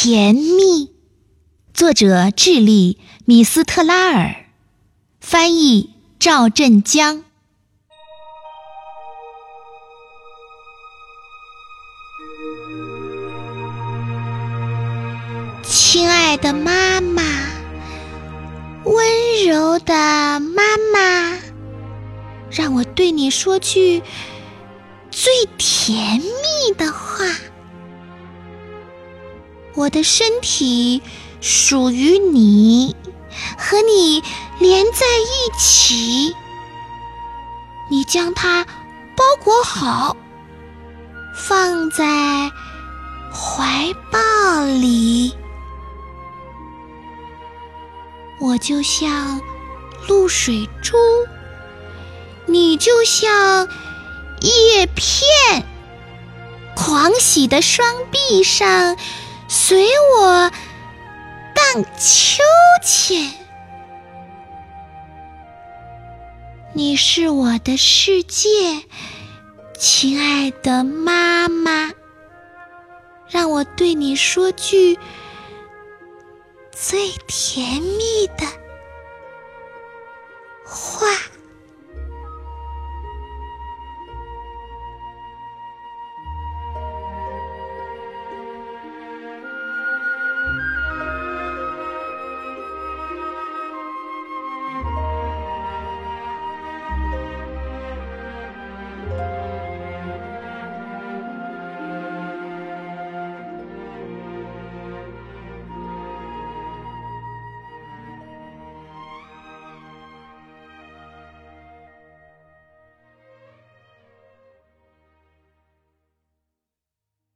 甜蜜。作者：智利米斯特拉尔，翻译：赵振江。亲爱的妈妈，温柔的妈妈，让我对你说句最甜蜜的话。我的身体属于你，和你连在一起。你将它包裹好，放在怀抱里。我就像露水珠，你就像叶片，狂喜的双臂上随我荡秋千。你是我的世界，亲爱的妈妈，让我对你说句。最甜蜜的。